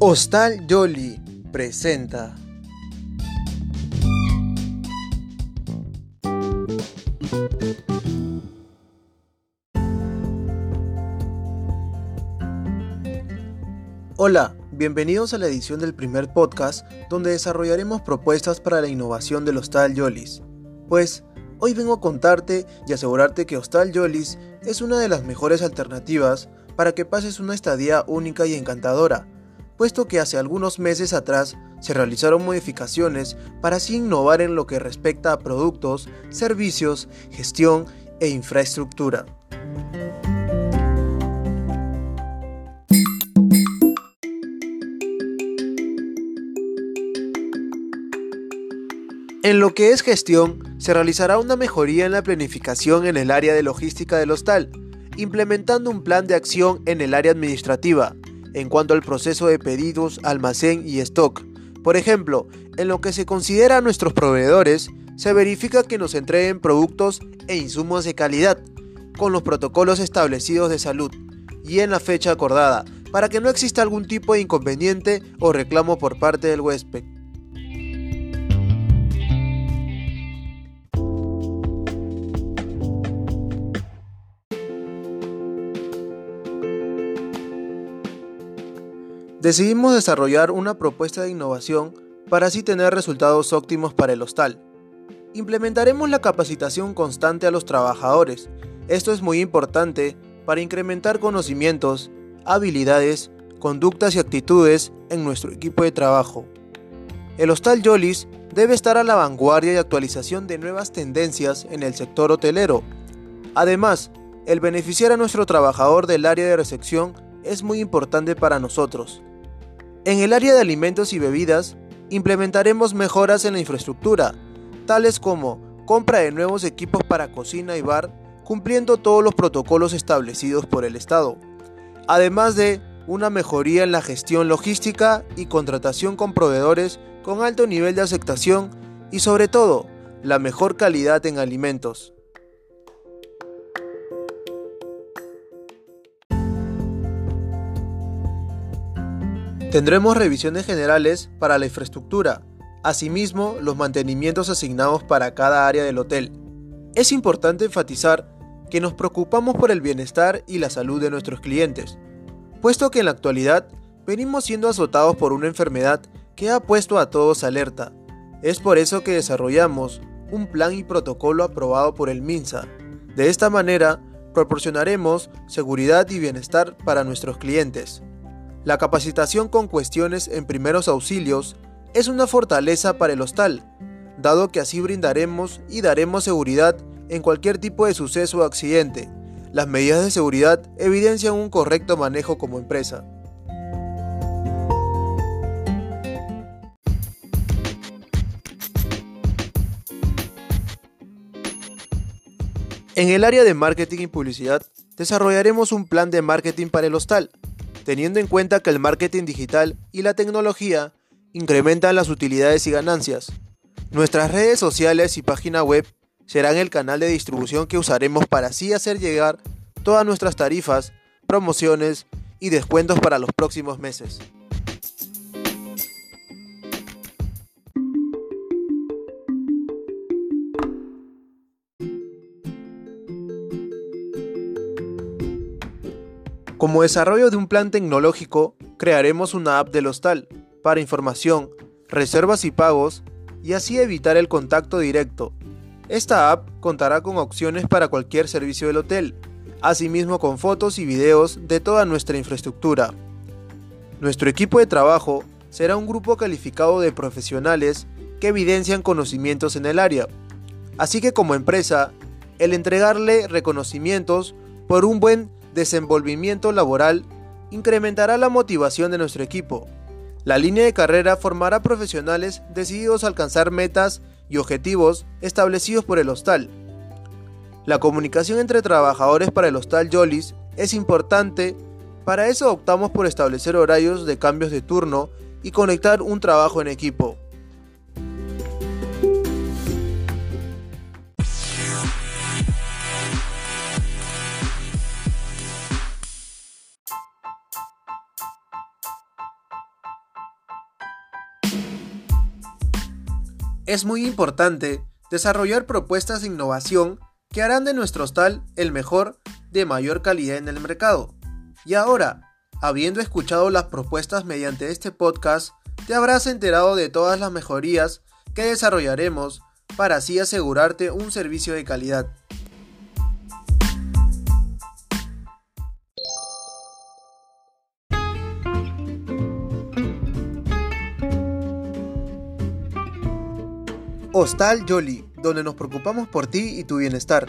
Hostal Yoli presenta. Hola, bienvenidos a la edición del primer podcast donde desarrollaremos propuestas para la innovación del Hostal Yolis. Pues hoy vengo a contarte y asegurarte que Hostal Yolis es una de las mejores alternativas para que pases una estadía única y encantadora, puesto que hace algunos meses atrás se realizaron modificaciones para así innovar en lo que respecta a productos, servicios, gestión e infraestructura. En lo que es gestión, se realizará una mejoría en la planificación en el área de logística del hostal, implementando un plan de acción en el área administrativa, en cuanto al proceso de pedidos, almacén y stock. Por ejemplo, en lo que se considera a nuestros proveedores, se verifica que nos entreguen productos e insumos de calidad, con los protocolos establecidos de salud y en la fecha acordada, para que no exista algún tipo de inconveniente o reclamo por parte del huésped. Decidimos desarrollar una propuesta de innovación para así tener resultados óptimos para el hostal. Implementaremos la capacitación constante a los trabajadores. Esto es muy importante para incrementar conocimientos, habilidades, conductas y actitudes en nuestro equipo de trabajo. El hostal Yolis debe estar a la vanguardia y actualización de nuevas tendencias en el sector hotelero. Además, el beneficiar a nuestro trabajador del área de recepción es muy importante para nosotros. En el área de alimentos y bebidas, implementaremos mejoras en la infraestructura, tales como compra de nuevos equipos para cocina y bar, cumpliendo todos los protocolos establecidos por el Estado, además de una mejoría en la gestión logística y contratación con proveedores con alto nivel de aceptación y sobre todo, la mejor calidad en alimentos. Tendremos revisiones generales para la infraestructura, asimismo los mantenimientos asignados para cada área del hotel. Es importante enfatizar que nos preocupamos por el bienestar y la salud de nuestros clientes, puesto que en la actualidad venimos siendo azotados por una enfermedad que ha puesto a todos alerta. Es por eso que desarrollamos un plan y protocolo aprobado por el MINSA. De esta manera, proporcionaremos seguridad y bienestar para nuestros clientes. La capacitación con cuestiones en primeros auxilios es una fortaleza para el hostal, dado que así brindaremos y daremos seguridad en cualquier tipo de suceso o accidente. Las medidas de seguridad evidencian un correcto manejo como empresa. En el área de marketing y publicidad, desarrollaremos un plan de marketing para el hostal, teniendo en cuenta que el marketing digital y la tecnología incrementan las utilidades y ganancias. Nuestras redes sociales y página web serán el canal de distribución que usaremos para así hacer llegar todas nuestras tarifas, promociones y descuentos para los próximos meses. Como desarrollo de un plan tecnológico, crearemos una app del hostal para información, reservas y pagos y así evitar el contacto directo. Esta app contará con opciones para cualquier servicio del hotel, asimismo con fotos y videos de toda nuestra infraestructura. Nuestro equipo de trabajo será un grupo calificado de profesionales que evidencian conocimientos en el área. Así que como empresa, el entregarle reconocimientos por un buen desenvolvimiento laboral incrementará la motivación de nuestro equipo. La línea de carrera formará profesionales decididos a alcanzar metas y objetivos establecidos por el hostal. La comunicación entre trabajadores para el hostal Yolis es importante, para eso optamos por establecer horarios de cambios de turno y conectar un trabajo en equipo. Es muy importante desarrollar propuestas de innovación que harán de nuestro hostal el mejor de mayor calidad en el mercado. Y ahora, habiendo escuchado las propuestas mediante este podcast, te habrás enterado de todas las mejorías que desarrollaremos para así asegurarte un servicio de calidad. Hostal Jolly, donde nos preocupamos por ti y tu bienestar.